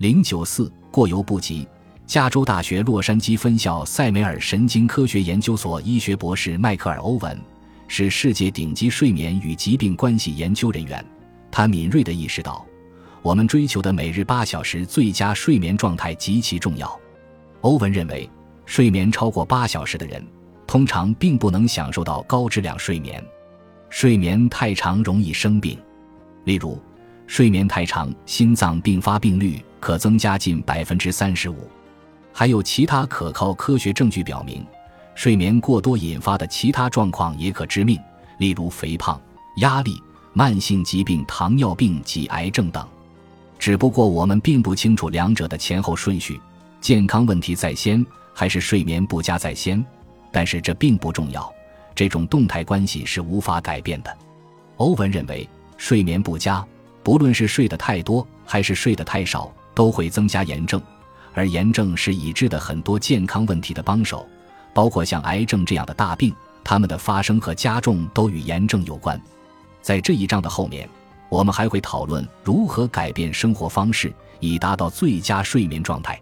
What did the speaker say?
零九四过犹不及。加州大学洛杉矶分校塞梅尔神经科学研究所医学博士迈克尔·欧文是世界顶级睡眠与疾病关系研究人员。他敏锐地意识到，我们追求的每日八小时最佳睡眠状态极其重要。欧文认为，睡眠超过八小时的人通常并不能享受到高质量睡眠。睡眠太长容易生病，例如，睡眠太长，心脏病发病率可增加近百分之三十五。还有其他可靠科学证据表明，睡眠过多引发的其他状况也可致命，例如肥胖、压力、慢性疾病、糖尿病及癌症等。只不过我们并不清楚两者的前后顺序，健康问题在先还是睡眠不佳在先。但是这并不重要，这种动态关系是无法改变的。欧文认为，睡眠不佳，不论是睡得太多还是睡得太少，都会增加炎症。而炎症是已知的很多健康问题的帮手，包括像癌症这样的大病，它们的发生和加重都与炎症有关。在这一章的后面，我们还会讨论如何改变生活方式，以达到最佳睡眠状态。